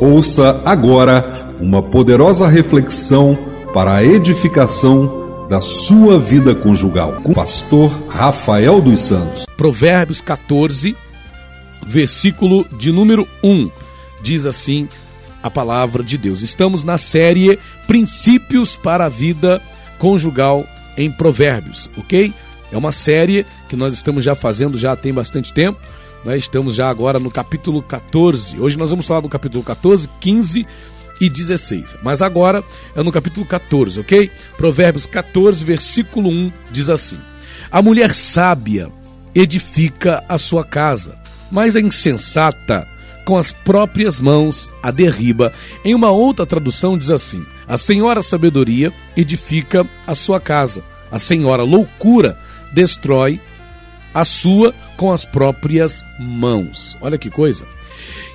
Ouça agora uma poderosa reflexão para a edificação da sua vida conjugal com o pastor Rafael dos Santos. Provérbios 14, versículo de número 1. Diz assim a palavra de Deus. Estamos na série Princípios para a Vida Conjugal em Provérbios, ok? É uma série que nós estamos já fazendo já tem bastante tempo né? Estamos já agora no capítulo 14. Hoje nós vamos falar do capítulo 14, 15 e 16. Mas agora é no capítulo 14, ok? Provérbios 14, versículo 1 diz assim: A mulher sábia edifica a sua casa, mas a insensata com as próprias mãos a derriba. Em uma outra tradução diz assim: A senhora sabedoria edifica a sua casa, a senhora loucura destrói a sua com as próprias mãos. Olha que coisa.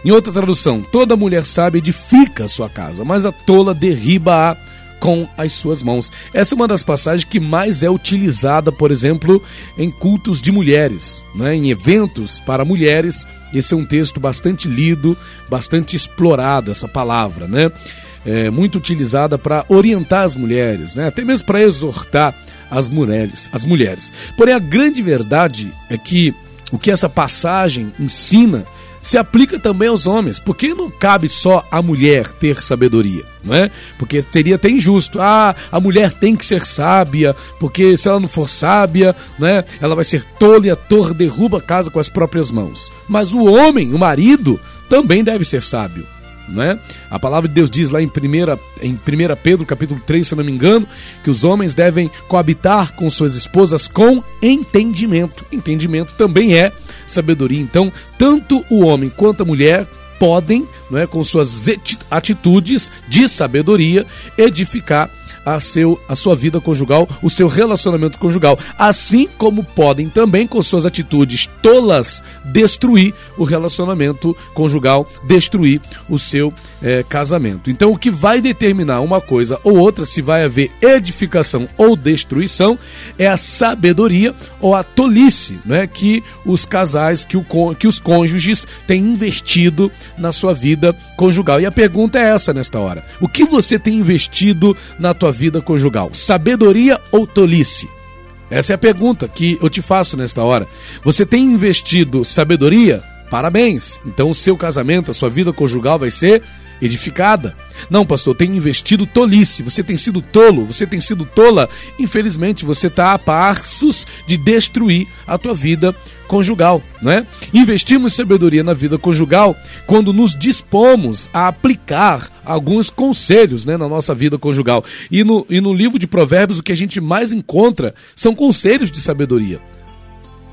Em outra tradução, toda mulher sábia edifica a sua casa, mas a tola derriba-a com as suas mãos. Essa é uma das passagens que mais é utilizada, por exemplo, em cultos de mulheres, né? em eventos para mulheres. Esse é um texto bastante lido, bastante explorado, essa palavra, né? É muito utilizada para orientar as mulheres, né? até mesmo para exortar as mulheres, as mulheres. Porém, a grande verdade é que o que essa passagem ensina se aplica também aos homens, porque não cabe só a mulher ter sabedoria, não é? Porque seria até injusto. Ah, a mulher tem que ser sábia, porque se ela não for sábia, né, ela vai ser tola e a torre derruba a casa com as próprias mãos. Mas o homem, o marido, também deve ser sábio. Né? A palavra de Deus diz lá em 1 em 1 Pedro capítulo 3, se não me engano, que os homens devem coabitar com suas esposas com entendimento. Entendimento também é sabedoria. Então, tanto o homem quanto a mulher podem, não é, com suas atitudes de sabedoria, edificar a, seu, a sua vida conjugal, o seu relacionamento conjugal, assim como podem também, com suas atitudes tolas, destruir o relacionamento conjugal, destruir o seu é, casamento. Então, o que vai determinar uma coisa ou outra, se vai haver edificação ou destruição, é a sabedoria ou a tolice né, que os casais, que, o, que os cônjuges têm investido na sua vida conjugal. E a pergunta é essa nesta hora: o que você tem investido na tua vida conjugal? Sabedoria ou tolice? Essa é a pergunta que eu te faço nesta hora. Você tem investido sabedoria? Parabéns! Então o seu casamento, a sua vida conjugal vai ser edificada. Não, pastor, tem investido tolice, você tem sido tolo, você tem sido tola. Infelizmente, você está a passos de destruir a tua vida conjugal, não é? Investimos sabedoria na vida conjugal quando nos dispomos a aplicar alguns conselhos né, na nossa vida conjugal. E no, e no livro de Provérbios, o que a gente mais encontra são conselhos de sabedoria.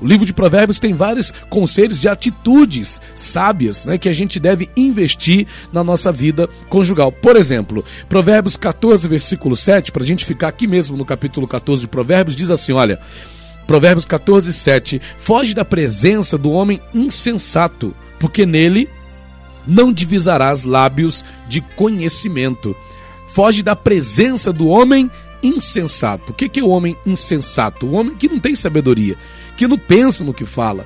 O livro de Provérbios tem vários conselhos de atitudes sábias né, que a gente deve investir na nossa vida conjugal. Por exemplo, Provérbios 14, versículo 7, para a gente ficar aqui mesmo no capítulo 14 de Provérbios, diz assim: olha. Provérbios 14, 7. Foge da presença do homem insensato, porque nele não divisarás lábios de conhecimento. Foge da presença do homem insensato. O que é o homem insensato? O homem que não tem sabedoria, que não pensa no que fala,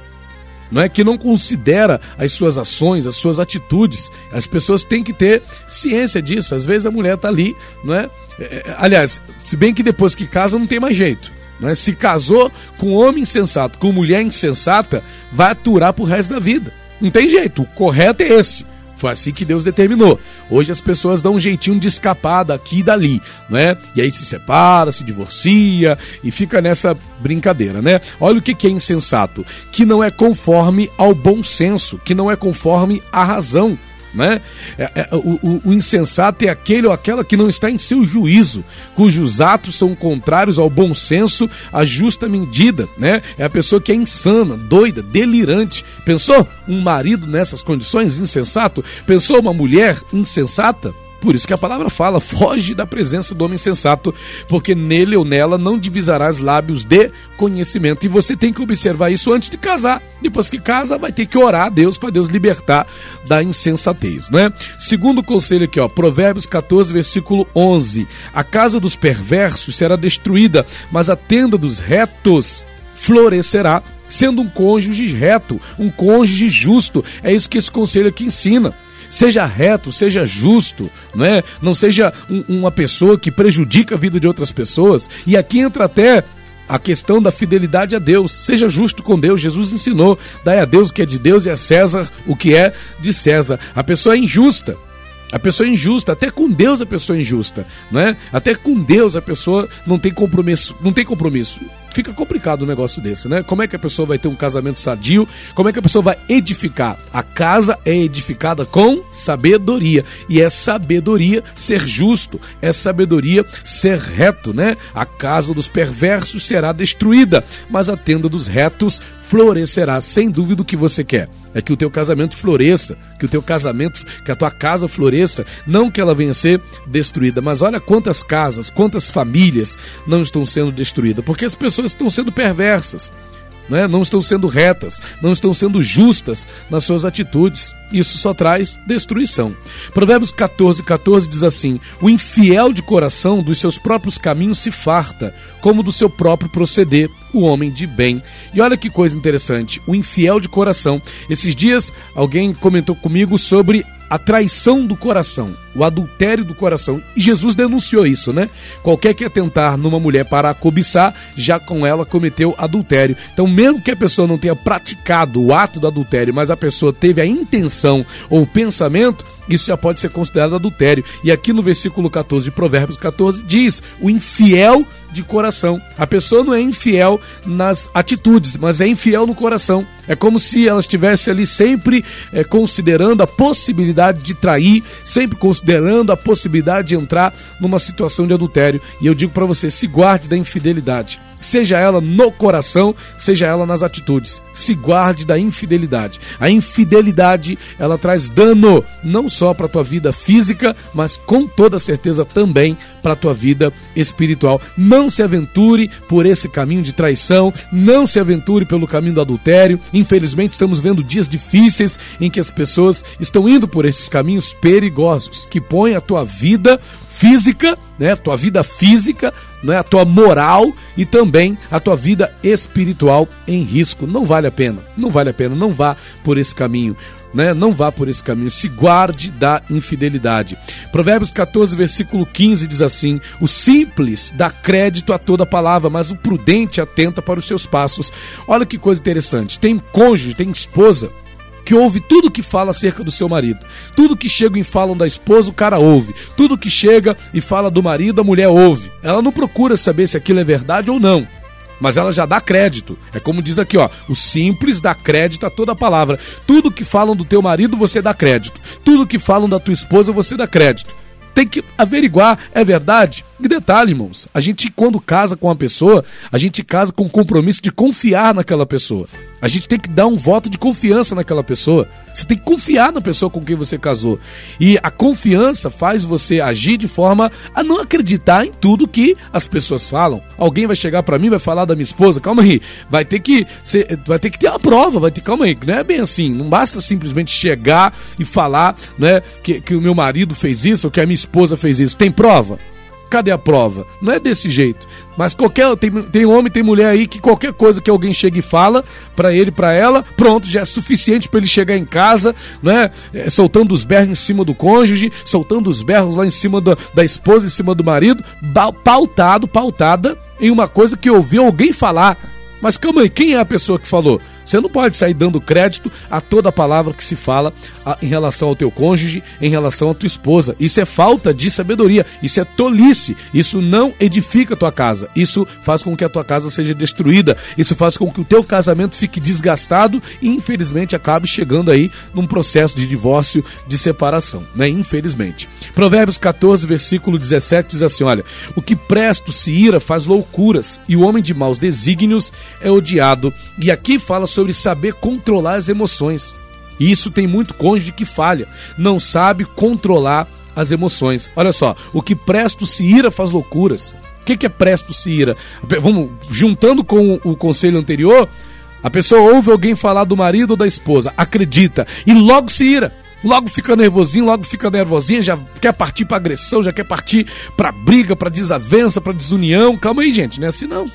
não é que não considera as suas ações, as suas atitudes. As pessoas têm que ter ciência disso. Às vezes a mulher está ali, não é? é? é aliás, se bem que depois que casa não tem mais jeito. Não é? Se casou com homem insensato, com mulher insensata, vai aturar pro resto da vida. Não tem jeito. O correto é esse. Foi assim que Deus determinou. Hoje as pessoas dão um jeitinho de escapar daqui e dali, né? E aí se separa, se divorcia e fica nessa brincadeira, né? Olha o que é insensato, que não é conforme ao bom senso, que não é conforme à razão. Né? É, é, o, o, o, insensato é aquele ou aquela que não está em seu juízo, cujos atos são contrários ao bom senso, à justa medida. Né? É a pessoa que é insana, doida, delirante. Pensou um marido nessas condições insensato? Pensou uma mulher insensata? Por isso que a palavra fala: foge da presença do homem sensato, porque nele ou nela não divisarás lábios de conhecimento. E você tem que observar isso antes de casar. Depois que casa, vai ter que orar a Deus para Deus libertar da insensatez, né? Segundo conselho aqui, ó, Provérbios 14, versículo 11: A casa dos perversos será destruída, mas a tenda dos retos florescerá sendo um cônjuge reto, um cônjuge justo. É isso que esse conselho aqui ensina. Seja reto, seja justo, não é? Não seja um, uma pessoa que prejudica a vida de outras pessoas. E aqui entra até a questão da fidelidade a Deus. Seja justo com Deus. Jesus ensinou: dai a Deus o que é de Deus e a César o que é de César. A pessoa é injusta. A pessoa é injusta, até com Deus a pessoa é injusta, né? Até com Deus a pessoa não tem compromisso, não tem compromisso. Fica complicado um negócio desse, né? Como é que a pessoa vai ter um casamento sadio? Como é que a pessoa vai edificar? A casa é edificada com sabedoria, e é sabedoria ser justo, é sabedoria ser reto, né? A casa dos perversos será destruída, mas a tenda dos retos florescerá. Sem dúvida o que você quer é que o teu casamento floresça, que o teu casamento, que a tua casa floresça, não que ela venha a ser destruída. Mas olha quantas casas, quantas famílias não estão sendo destruídas, porque as pessoas estão sendo perversas. Né? não estão sendo retas, não estão sendo justas nas suas atitudes. Isso só traz destruição. Provérbios 14, 14 diz assim: O infiel de coração dos seus próprios caminhos se farta, como do seu próprio proceder, o homem de bem. E olha que coisa interessante: o infiel de coração. Esses dias alguém comentou comigo sobre a traição do coração, o adultério do coração. E Jesus denunciou isso, né? Qualquer que atentar numa mulher para a cobiçar, já com ela cometeu adultério. Então, mesmo que a pessoa não tenha praticado o ato do adultério, mas a pessoa teve a intenção ou o pensamento, isso já pode ser considerado adultério. E aqui no versículo 14 de Provérbios 14 diz: o infiel de coração. A pessoa não é infiel nas atitudes, mas é infiel no coração. É como se ela estivesse ali sempre é, considerando a possibilidade de trair, sempre considerando a possibilidade de entrar numa situação de adultério. E eu digo para você: se guarde da infidelidade seja ela no coração, seja ela nas atitudes. Se guarde da infidelidade. A infidelidade, ela traz dano não só para tua vida física, mas com toda certeza também para tua vida espiritual. Não se aventure por esse caminho de traição, não se aventure pelo caminho do adultério. Infelizmente, estamos vendo dias difíceis em que as pessoas estão indo por esses caminhos perigosos que põem a tua vida física, né, a tua vida física, né, a tua moral e também a tua vida espiritual em risco. Não vale a pena, não vale a pena, não vá por esse caminho. Né? Não vá por esse caminho, se guarde da infidelidade. Provérbios 14, versículo 15 diz assim: O simples dá crédito a toda palavra, mas o prudente atenta para os seus passos. Olha que coisa interessante. Tem cônjuge, tem esposa que ouve tudo que fala acerca do seu marido. Tudo que chega e falam da esposa, o cara ouve. Tudo que chega e fala do marido, a mulher ouve. Ela não procura saber se aquilo é verdade ou não. Mas ela já dá crédito. É como diz aqui, ó. O simples dá crédito a toda palavra. Tudo que falam do teu marido, você dá crédito. Tudo que falam da tua esposa, você dá crédito. Tem que averiguar, é verdade? E detalhe, irmãos, a gente quando casa com uma pessoa, a gente casa com o compromisso de confiar naquela pessoa. A gente tem que dar um voto de confiança naquela pessoa. Você tem que confiar na pessoa com quem você casou. E a confiança faz você agir de forma a não acreditar em tudo que as pessoas falam. Alguém vai chegar para mim vai falar da minha esposa, calma aí, vai ter que ser, vai ter que ter uma prova, vai ter calma aí, não é bem assim. Não basta simplesmente chegar e falar, né, que, que o meu marido fez isso ou que a minha esposa fez isso. Tem prova? Cadê a prova? Não é desse jeito. Mas qualquer tem, tem homem, tem mulher aí que qualquer coisa que alguém chega e fala para ele, para ela, pronto, já é suficiente para ele chegar em casa, né? É, soltando os berros em cima do cônjuge, soltando os berros lá em cima do, da esposa, em cima do marido, pautado, pautada em uma coisa que ouviu alguém falar. Mas calma aí, quem é a pessoa que falou? Você não pode sair dando crédito a toda palavra que se fala em relação ao teu cônjuge, em relação à tua esposa. Isso é falta de sabedoria, isso é tolice, isso não edifica a tua casa. Isso faz com que a tua casa seja destruída, isso faz com que o teu casamento fique desgastado e infelizmente acabe chegando aí num processo de divórcio, de separação, né? Infelizmente. Provérbios 14, versículo 17 diz assim: Olha, o que presto se ira faz loucuras, e o homem de maus desígnios é odiado. E aqui fala sobre saber controlar as emoções. E isso tem muito cônjuge que falha, não sabe controlar as emoções. Olha só, o que presto se ira faz loucuras. O que, que é presto se ira? Vamos juntando com o conselho anterior, a pessoa ouve alguém falar do marido ou da esposa, acredita e logo se ira. Logo fica nervosinho, logo fica nervosinha, já quer partir para agressão, já quer partir para briga, para desavença, para desunião. Calma aí, gente, não é assim não.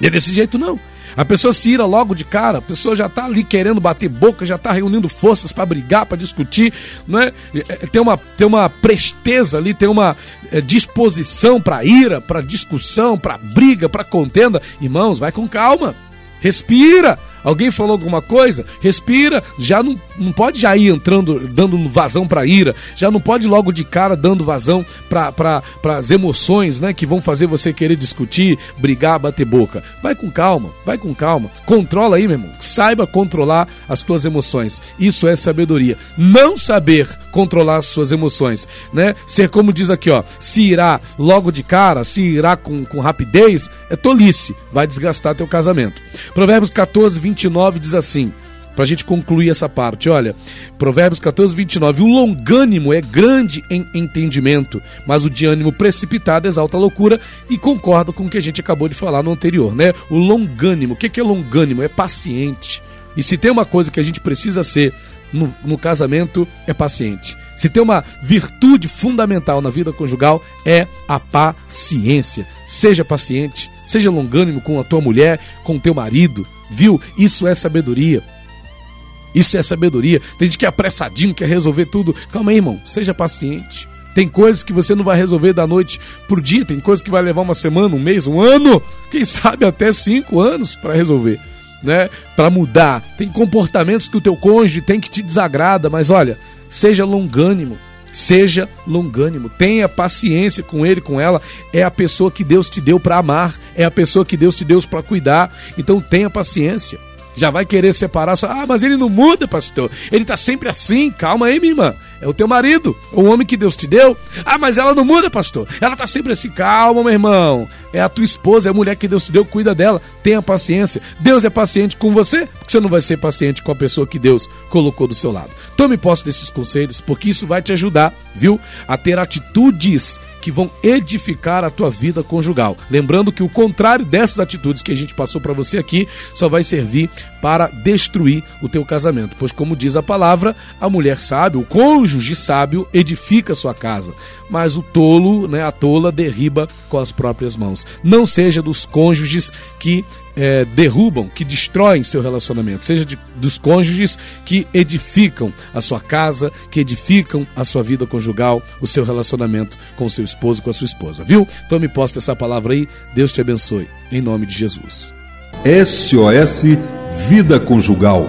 É desse jeito não. A pessoa se ira logo de cara, a pessoa já está ali querendo bater boca, já está reunindo forças para brigar, para discutir, não é? é? Tem uma, tem uma presteza ali, tem uma é, disposição para ira, para discussão, para briga, para contenda. Irmãos, vai com calma, respira. Alguém falou alguma coisa? Respira, já não, não pode já ir entrando, dando vazão para ira, já não pode logo de cara dando vazão para as emoções, né, que vão fazer você querer discutir, brigar, bater boca. Vai com calma, vai com calma. Controla aí, meu irmão. Saiba controlar as tuas emoções. Isso é sabedoria. Não saber controlar as suas emoções, né? Ser como diz aqui, ó, se irá logo de cara, se irá com, com rapidez, é tolice, vai desgastar teu casamento. Provérbios 14, 29 diz assim, para a gente concluir essa parte, olha, Provérbios 14, 29, o longânimo é grande em entendimento, mas o de ânimo precipitado exalta a loucura e concorda com o que a gente acabou de falar no anterior, né? O longânimo, o que é longânimo? É paciente. E se tem uma coisa que a gente precisa ser no, no casamento, é paciente. Se tem uma virtude fundamental na vida conjugal, é a paciência. Seja paciente, seja longânimo com a tua mulher, com o teu marido, viu? Isso é sabedoria. Isso é sabedoria. Tem gente que é apressadinho, quer resolver tudo. Calma aí, irmão, seja paciente. Tem coisas que você não vai resolver da noite pro dia, tem coisas que vai levar uma semana, um mês, um ano, quem sabe até cinco anos para resolver, né? Para mudar. Tem comportamentos que o teu cônjuge tem que te desagrada, mas olha, seja longânimo, Seja longânimo, tenha paciência com ele, com ela. É a pessoa que Deus te deu para amar, é a pessoa que Deus te deu para cuidar. Então tenha paciência. Já vai querer separar, só, ah, mas ele não muda, pastor. Ele tá sempre assim. Calma aí, minha irmã. É o teu marido, o homem que Deus te deu. Ah, mas ela não muda, pastor. Ela tá sempre assim. Calma, meu irmão. É a tua esposa, é a mulher que Deus te deu, cuida dela. Tenha paciência. Deus é paciente com você, porque você não vai ser paciente com a pessoa que Deus colocou do seu lado. Tome posse desses conselhos, porque isso vai te ajudar, viu? A ter atitudes que vão edificar a tua vida conjugal. Lembrando que o contrário dessas atitudes que a gente passou para você aqui só vai servir para destruir o teu casamento, pois como diz a palavra, a mulher sábia, o cônjuge sábio edifica sua casa, mas o tolo, né, a tola derriba com as próprias mãos. Não seja dos cônjuges que é, derrubam, que destroem seu relacionamento, seja de, dos cônjuges que edificam a sua casa, que edificam a sua vida conjugal, o seu relacionamento com o seu esposo, com a sua esposa, viu? Tome posse dessa palavra aí, Deus te abençoe, em nome de Jesus. SOS Vida Conjugal